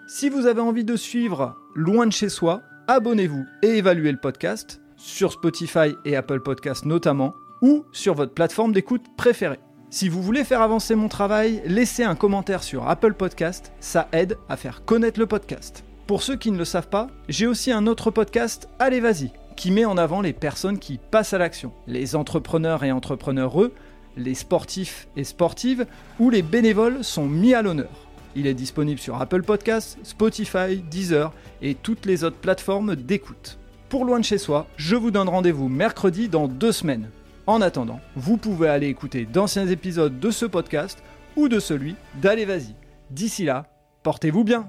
Si vous avez envie de suivre Loin de chez soi, abonnez-vous et évaluez le podcast sur Spotify et Apple Podcasts notamment ou sur votre plateforme d'écoute préférée. Si vous voulez faire avancer mon travail, laissez un commentaire sur Apple Podcast, ça aide à faire connaître le podcast. Pour ceux qui ne le savent pas, j'ai aussi un autre podcast, Allez Vas-y, qui met en avant les personnes qui passent à l'action, les entrepreneurs et entrepreneureux, les sportifs et sportives, ou les bénévoles sont mis à l'honneur. Il est disponible sur Apple Podcasts, Spotify, Deezer et toutes les autres plateformes d'écoute. Pour Loin de chez soi, je vous donne rendez-vous mercredi dans deux semaines en attendant, vous pouvez aller écouter d'anciens épisodes de ce podcast ou de celui d'Allez Vas-y. D'ici là, portez-vous bien